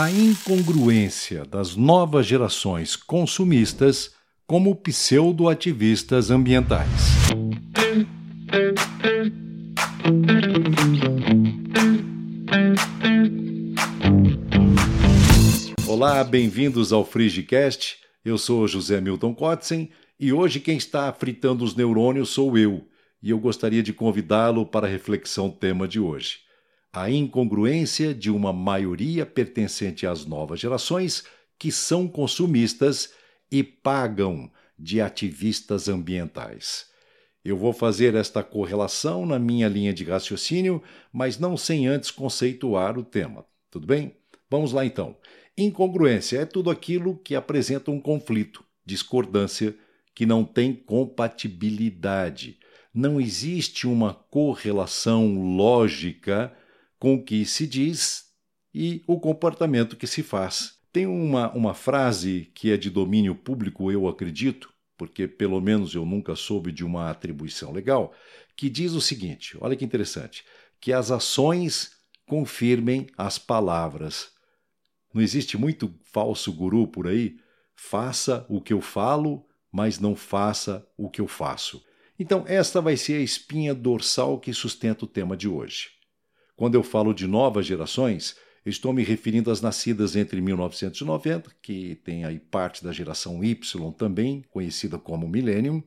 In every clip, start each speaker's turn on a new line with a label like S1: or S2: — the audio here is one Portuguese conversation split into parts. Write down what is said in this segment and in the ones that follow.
S1: a incongruência das novas gerações consumistas como pseudo-ativistas ambientais. Olá, bem-vindos ao FrigiCast. Eu sou José Milton Kotzen e hoje quem está fritando os neurônios sou eu, e eu gostaria de convidá-lo para a reflexão tema de hoje a incongruência de uma maioria pertencente às novas gerações que são consumistas e pagam de ativistas ambientais. Eu vou fazer esta correlação na minha linha de raciocínio, mas não sem antes conceituar o tema. Tudo bem? Vamos lá então. Incongruência é tudo aquilo que apresenta um conflito, discordância, que não tem compatibilidade. Não existe uma correlação lógica com o que se diz e o comportamento que se faz. Tem uma, uma frase que é de domínio público, eu acredito, porque pelo menos eu nunca soube de uma atribuição legal, que diz o seguinte: olha que interessante, que as ações confirmem as palavras. Não existe muito falso guru por aí? Faça o que eu falo, mas não faça o que eu faço. Então, esta vai ser a espinha dorsal que sustenta o tema de hoje. Quando eu falo de novas gerações, estou me referindo às nascidas entre 1990, que tem aí parte da geração Y também, conhecida como Millennium,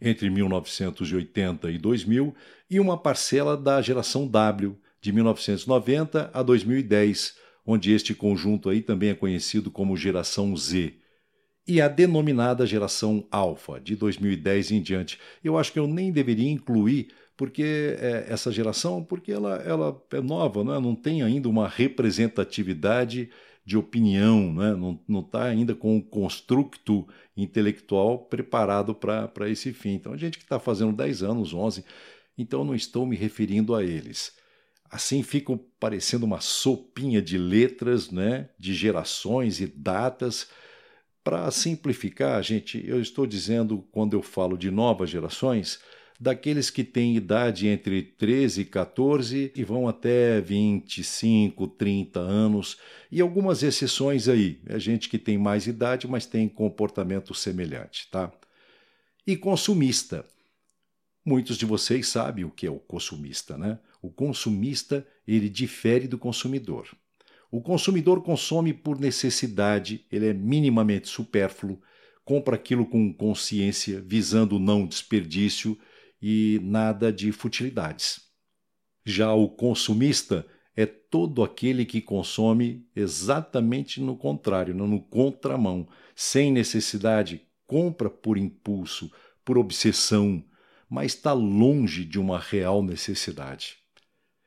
S1: entre 1980 e 2000, e uma parcela da geração W, de 1990 a 2010, onde este conjunto aí também é conhecido como geração Z. E a denominada geração Alpha, de 2010 em diante. Eu acho que eu nem deveria incluir porque é, essa geração, porque ela, ela é nova, né? não tem ainda uma representatividade de opinião, não está ainda com o construto intelectual preparado para esse fim. Então, a gente que está fazendo 10 anos, 11, então não estou me referindo a eles. Assim ficam parecendo uma sopinha de letras, né? de gerações e datas. Para simplificar, gente, eu estou dizendo, quando eu falo de novas gerações, daqueles que têm idade entre 13 e 14 e vão até 25, 30 anos, e algumas exceções aí. É gente que tem mais idade, mas tem comportamento semelhante, tá? E consumista. Muitos de vocês sabem o que é o consumista, né? O consumista, ele difere do consumidor. O consumidor consome por necessidade, ele é minimamente supérfluo, compra aquilo com consciência, visando não desperdício e nada de futilidades. Já o consumista é todo aquele que consome exatamente no contrário, no contramão, sem necessidade, compra por impulso, por obsessão, mas está longe de uma real necessidade.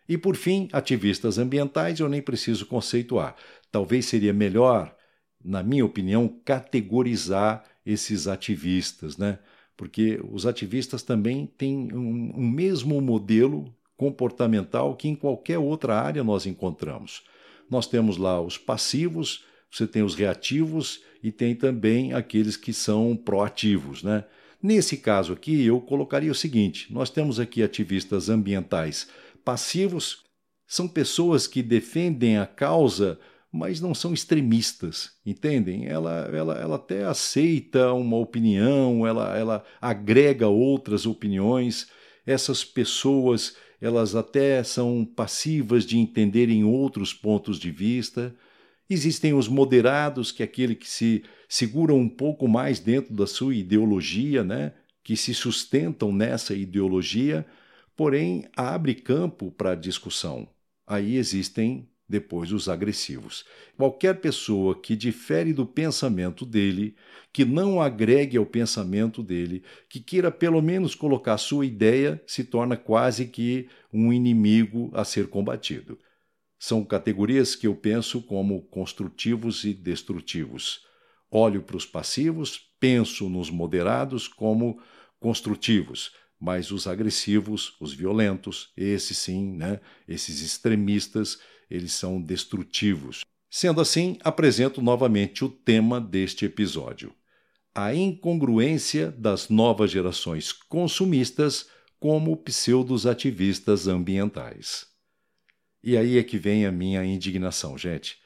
S1: E por fim, ativistas ambientais eu nem preciso conceituar. Talvez seria melhor, na minha opinião, categorizar esses ativistas, né? Porque os ativistas também têm um, um mesmo modelo comportamental que em qualquer outra área nós encontramos. Nós temos lá os passivos, você tem os reativos e tem também aqueles que são proativos, né? Nesse caso aqui, eu colocaria o seguinte: nós temos aqui ativistas ambientais passivos, são pessoas que defendem a causa mas não são extremistas, entendem? Ela, ela, ela até aceita uma opinião, ela, ela agrega outras opiniões. Essas pessoas, elas até são passivas de entenderem outros pontos de vista. Existem os moderados, que é aquele que se seguram um pouco mais dentro da sua ideologia, né? que se sustentam nessa ideologia, porém abre campo para discussão. Aí existem depois os agressivos. Qualquer pessoa que difere do pensamento dele, que não agregue ao pensamento dele, que queira pelo menos colocar sua ideia, se torna quase que um inimigo a ser combatido. São categorias que eu penso como construtivos e destrutivos. Olho para os passivos, penso nos moderados como construtivos mas os agressivos, os violentos, esses sim, né, esses extremistas, eles são destrutivos. Sendo assim, apresento novamente o tema deste episódio: a incongruência das novas gerações consumistas como pseudos ativistas ambientais. E aí é que vem a minha indignação, gente.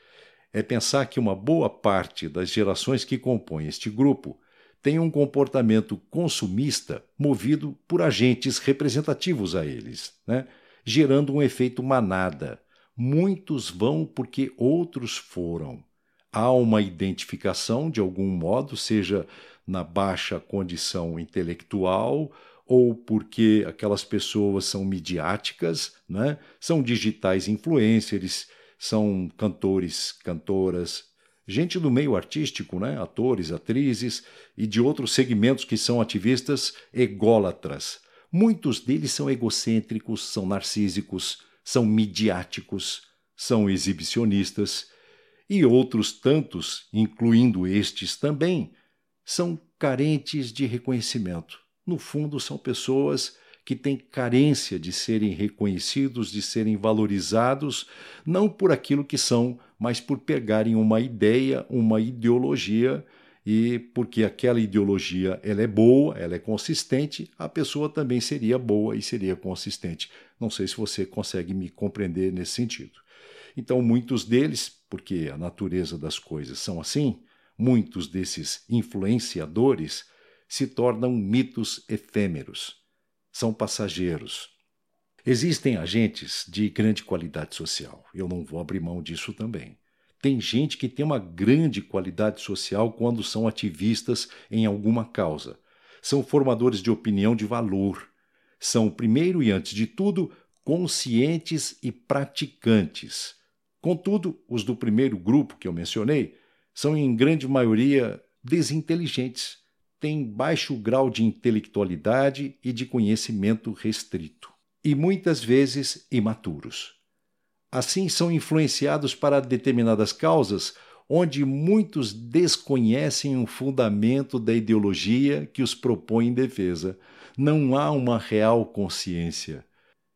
S1: é pensar que uma boa parte das gerações que compõem este grupo tem um comportamento consumista movido por agentes representativos a eles, né? gerando um efeito manada. Muitos vão porque outros foram. Há uma identificação, de algum modo, seja na baixa condição intelectual ou porque aquelas pessoas são midiáticas, né? são digitais influencers, são cantores, cantoras, gente do meio artístico, né? atores, atrizes e de outros segmentos que são ativistas ególatras. Muitos deles são egocêntricos, são narcísicos, são midiáticos, são exibicionistas, e outros tantos, incluindo estes também, são carentes de reconhecimento. No fundo, são pessoas que têm carência de serem reconhecidos, de serem valorizados, não por aquilo que são, mas por pegarem uma ideia, uma ideologia e porque aquela ideologia ela é boa, ela é consistente, a pessoa também seria boa e seria consistente. Não sei se você consegue me compreender nesse sentido. Então, muitos deles, porque a natureza das coisas são assim, muitos desses influenciadores se tornam mitos efêmeros são passageiros. Existem agentes de grande qualidade social. Eu não vou abrir mão disso também. Tem gente que tem uma grande qualidade social quando são ativistas em alguma causa. São formadores de opinião de valor. São, primeiro e antes de tudo, conscientes e praticantes. Contudo, os do primeiro grupo que eu mencionei são, em grande maioria, desinteligentes têm baixo grau de intelectualidade e de conhecimento restrito, e muitas vezes imaturos. Assim, são influenciados para determinadas causas onde muitos desconhecem o fundamento da ideologia que os propõe em defesa. Não há uma real consciência.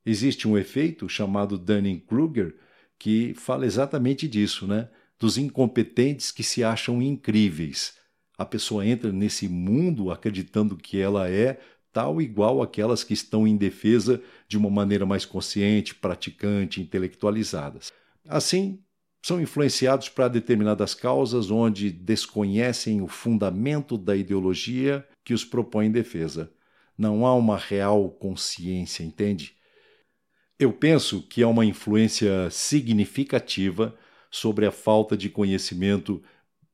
S1: Existe um efeito chamado Dunning-Kruger que fala exatamente disso, né? Dos incompetentes que se acham incríveis a pessoa entra nesse mundo acreditando que ela é tal igual aquelas que estão em defesa de uma maneira mais consciente, praticante, intelectualizadas. Assim, são influenciados para determinadas causas onde desconhecem o fundamento da ideologia que os propõe em defesa. Não há uma real consciência, entende? Eu penso que há uma influência significativa sobre a falta de conhecimento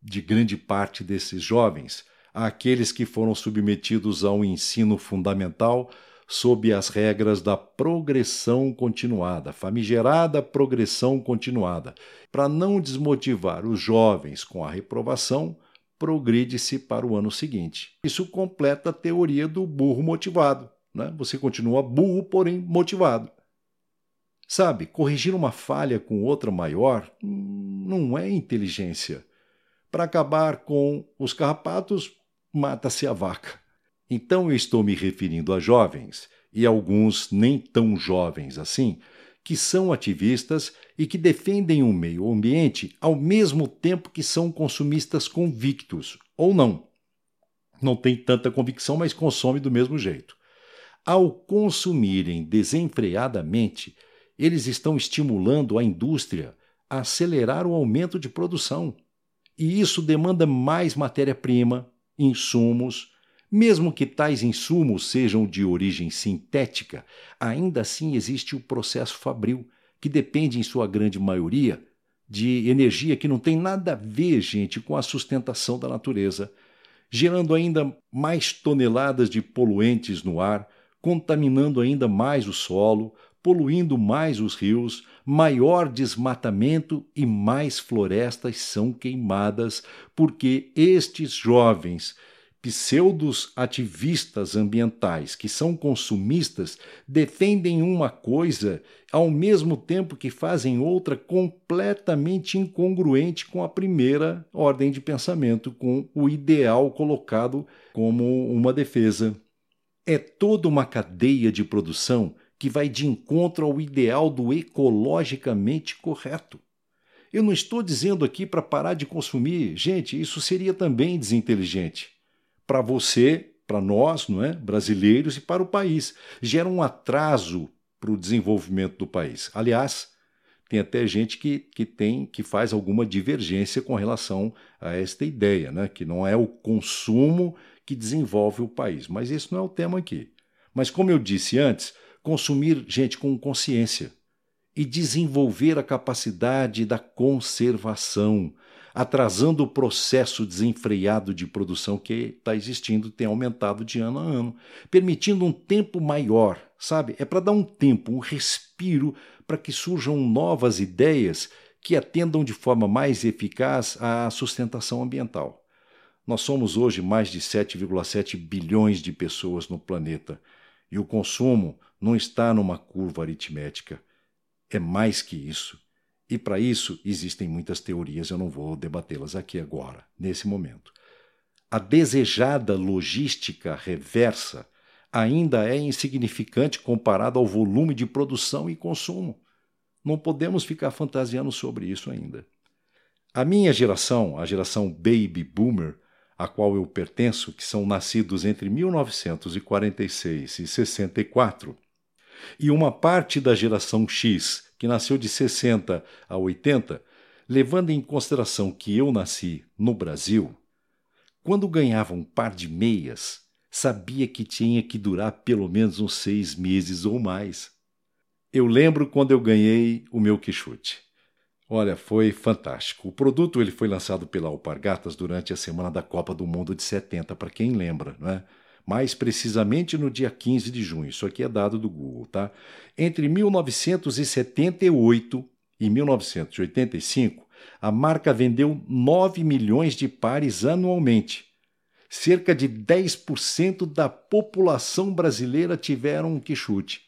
S1: de grande parte desses jovens, àqueles que foram submetidos ao ensino fundamental sob as regras da progressão continuada, famigerada progressão continuada. Para não desmotivar os jovens com a reprovação, progride-se para o ano seguinte. Isso completa a teoria do burro motivado. Né? Você continua burro, porém motivado. Sabe, corrigir uma falha com outra maior hum, não é inteligência para acabar com os carrapatos, mata-se a vaca. Então eu estou me referindo a jovens, e alguns nem tão jovens assim, que são ativistas e que defendem o meio ambiente ao mesmo tempo que são consumistas convictos, ou não. Não tem tanta convicção, mas consome do mesmo jeito. Ao consumirem desenfreadamente, eles estão estimulando a indústria a acelerar o aumento de produção e isso demanda mais matéria-prima, insumos. Mesmo que tais insumos sejam de origem sintética, ainda assim existe o processo fabril, que depende, em sua grande maioria, de energia que não tem nada a ver, gente, com a sustentação da natureza, gerando ainda mais toneladas de poluentes no ar, contaminando ainda mais o solo, poluindo mais os rios, maior desmatamento e mais florestas são queimadas, porque estes jovens pseudos ativistas ambientais que são consumistas defendem uma coisa ao mesmo tempo que fazem outra completamente incongruente com a primeira ordem de pensamento, com o ideal colocado como uma defesa. É toda uma cadeia de produção que vai de encontro ao ideal do ecologicamente correto. Eu não estou dizendo aqui para parar de consumir, gente, isso seria também desinteligente. Para você, para nós, não é, brasileiros e para o país, gera um atraso para o desenvolvimento do país. Aliás, Tem até gente que, que tem que faz alguma divergência com relação a esta ideia, né? que não é o consumo que desenvolve o país. Mas esse não é o tema aqui. Mas como eu disse antes, consumir gente com consciência e desenvolver a capacidade da conservação, atrasando o processo desenfreado de produção que está existindo, tem aumentado de ano a ano, permitindo um tempo maior, sabe? É para dar um tempo, um respiro para que surjam novas ideias que atendam de forma mais eficaz à sustentação ambiental. Nós somos hoje mais de 7,7 bilhões de pessoas no planeta e o consumo não está numa curva aritmética. É mais que isso. E para isso existem muitas teorias, eu não vou debatê-las aqui agora, nesse momento. A desejada logística reversa ainda é insignificante comparado ao volume de produção e consumo. Não podemos ficar fantasiando sobre isso ainda. A minha geração, a geração Baby Boomer, a qual eu pertenço, que são nascidos entre 1946 e 64, e uma parte da geração X, que nasceu de 60 a 80, levando em consideração que eu nasci no Brasil, quando ganhava um par de meias, sabia que tinha que durar pelo menos uns seis meses ou mais. Eu lembro quando eu ganhei o meu quichute. Olha, foi fantástico. O produto ele foi lançado pela Alpargatas durante a semana da Copa do Mundo de 70, para quem lembra, não é? Mais precisamente no dia 15 de junho. Isso aqui é dado do Google, tá? Entre 1978 e 1985, a marca vendeu 9 milhões de pares anualmente. Cerca de 10% da população brasileira tiveram um quichute.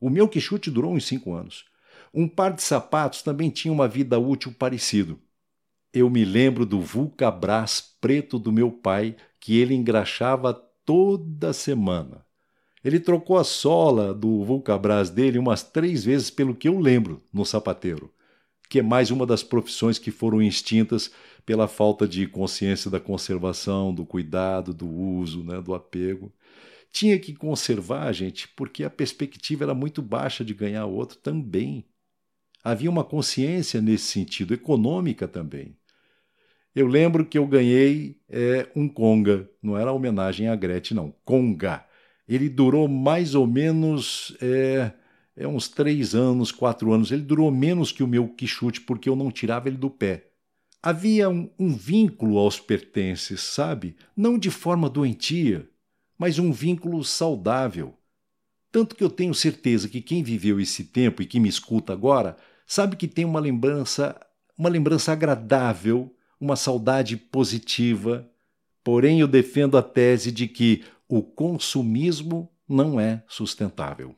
S1: O meu quichute durou uns 5 anos. Um par de sapatos também tinha uma vida útil parecido. Eu me lembro do Vulcabras preto do meu pai, que ele engraxava toda semana. Ele trocou a sola do Vulcabras dele umas três vezes, pelo que eu lembro, no sapateiro, que é mais uma das profissões que foram extintas pela falta de consciência da conservação, do cuidado, do uso, né, do apego. Tinha que conservar, gente, porque a perspectiva era muito baixa de ganhar outro também. Havia uma consciência nesse sentido, econômica também. Eu lembro que eu ganhei é, um conga, não era homenagem a Gretchen, não, conga. Ele durou mais ou menos é, é, uns três anos, quatro anos. Ele durou menos que o meu quichute, porque eu não tirava ele do pé. Havia um, um vínculo aos pertences, sabe? Não de forma doentia, mas um vínculo saudável. Tanto que eu tenho certeza que quem viveu esse tempo e que me escuta agora sabe que tem uma lembrança, uma lembrança agradável uma saudade positiva, porém eu defendo a tese de que o consumismo não é sustentável.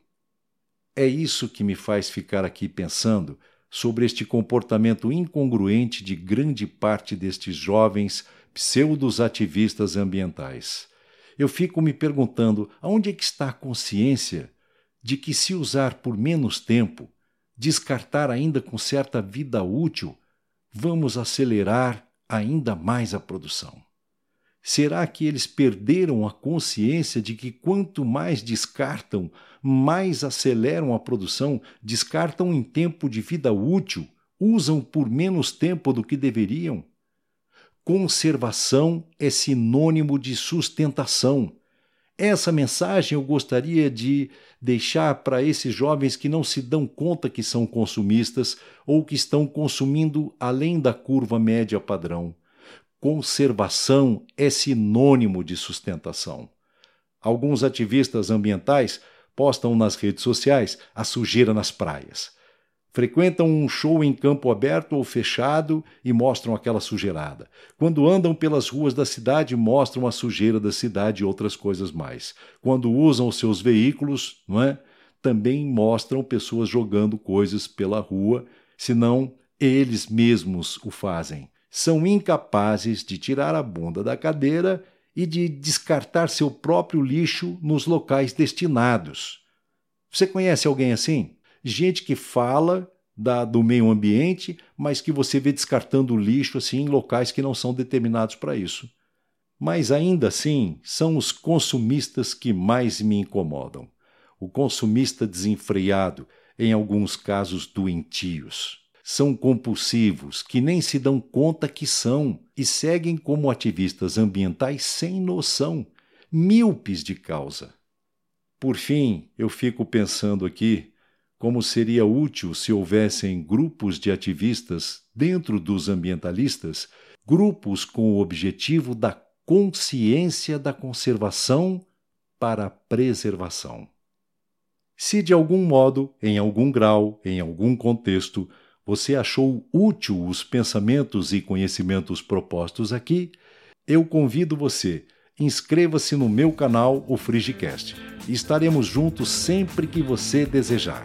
S1: É isso que me faz ficar aqui pensando sobre este comportamento incongruente de grande parte destes jovens pseudos ativistas ambientais. Eu fico me perguntando aonde é que está a consciência de que se usar por menos tempo, descartar ainda com certa vida útil, vamos acelerar ainda mais a produção? Será que eles perderam a consciência de que quanto mais descartam, mais aceleram a produção, descartam em tempo de vida útil, usam por menos tempo do que deveriam? Conservação é sinônimo de sustentação. Essa mensagem eu gostaria de deixar para esses jovens que não se dão conta que são consumistas ou que estão consumindo além da curva média padrão. Conservação é sinônimo de sustentação. Alguns ativistas ambientais postam nas redes sociais a sujeira nas praias frequentam um show em campo aberto ou fechado e mostram aquela sujeirada. Quando andam pelas ruas da cidade, mostram a sujeira da cidade e outras coisas mais. Quando usam os seus veículos, não é? Também mostram pessoas jogando coisas pela rua, senão eles mesmos o fazem. São incapazes de tirar a bunda da cadeira e de descartar seu próprio lixo nos locais destinados. Você conhece alguém assim? Gente que fala da, do meio ambiente, mas que você vê descartando lixo assim em locais que não são determinados para isso. Mas ainda assim, são os consumistas que mais me incomodam. O consumista desenfreado, em alguns casos doentios. são compulsivos, que nem se dão conta que são e seguem como ativistas ambientais sem noção, míopes de causa. Por fim, eu fico pensando aqui como seria útil se houvessem grupos de ativistas dentro dos ambientalistas, grupos com o objetivo da consciência da conservação para a preservação. Se de algum modo, em algum grau, em algum contexto, você achou útil os pensamentos e conhecimentos propostos aqui, eu convido você, inscreva-se no meu canal, o Frigicast. Estaremos juntos sempre que você desejar.